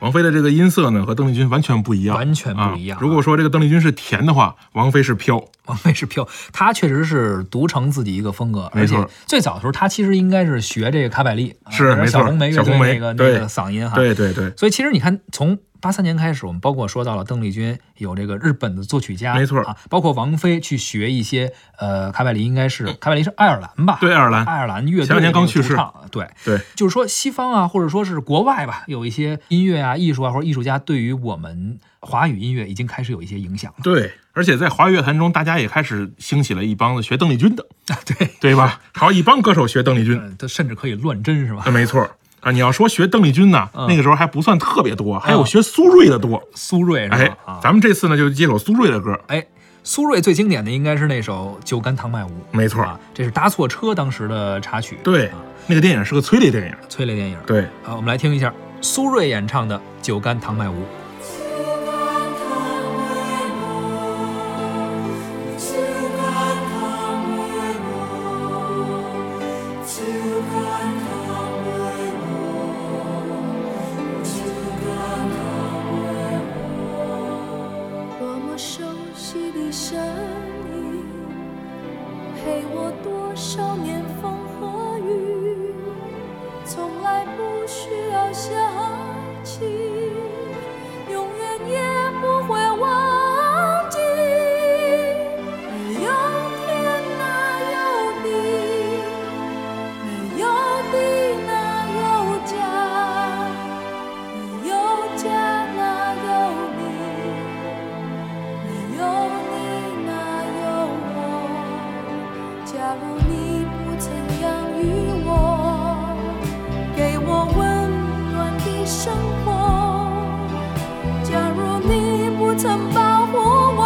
王菲的这个音色呢和邓丽君完全不一样，完全不一样啊。如果说这个邓丽君是甜的话，王菲是飘。王菲是飘，她确实是独成自己一个风格，而且最早的时候，她其实应该是学这个卡百利，啊是没错小红梅乐队小红梅那个那个嗓音哈。对对对，所以其实你看，从八三年开始，我们包括说到了邓丽君有这个日本的作曲家，没错啊，包括王菲去学一些呃卡百利，应该是卡百利是爱尔兰吧？对爱尔兰爱尔兰乐队前两年刚去世，对。对就是说，西方啊，或者说是国外吧，有一些音乐啊、艺术啊，或者艺术家，对于我们华语音乐已经开始有一些影响了。对，而且在华语乐坛中，大家也开始兴起了一帮子学邓丽君的，对，对吧？还有一帮歌手学邓丽君，嗯，甚至可以乱真是吧？呃没错啊。你要说学邓丽君呢，嗯那个时候还不算特别多，还有学苏芮的多。苏芮是哎吧？啊，咱们这次呢就接首苏芮的歌，哎，苏芮最经典的应该是那首《酒干倘卖无》，没错啊，这是搭错车当时的插曲，对啊，那个电影是个催泪电影，催泪电影。对。好，我们来听一下苏芮演唱的《酒干倘卖无》。熟悉的声音，陪我多少年风和雨，从来不需要想起，生活；假如你不曾保护我，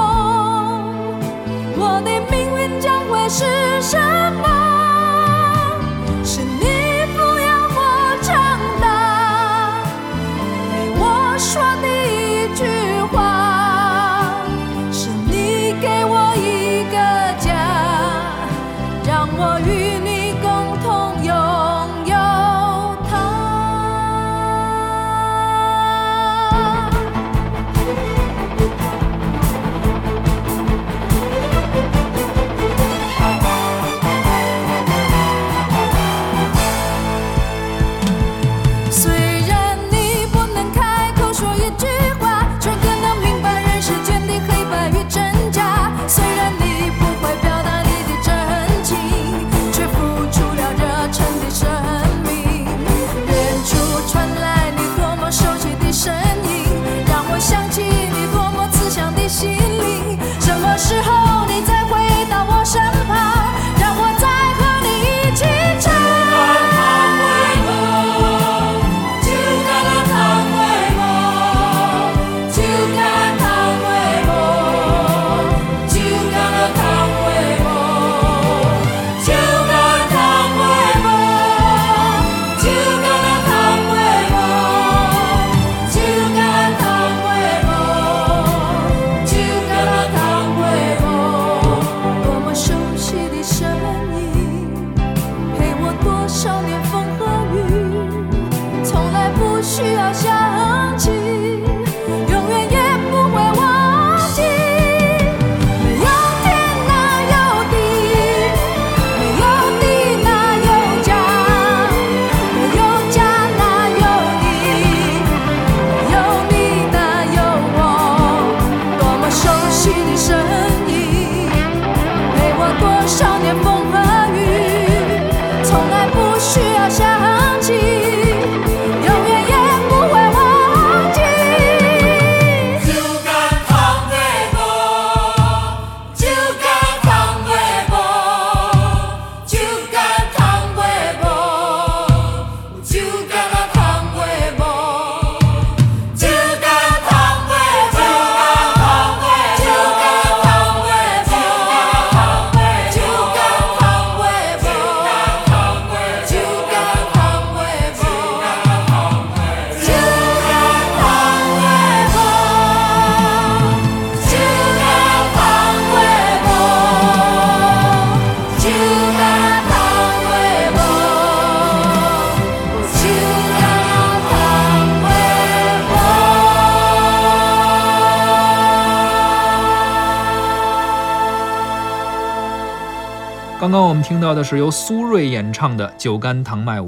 我的命运将会是什么？需要想起永远也不会忘记。没有天哪有地没有地哪有家没有家哪有你没有你哪有我。多么熟悉的声刚刚我们听到的是由苏芮演唱的《酒干倘卖无》。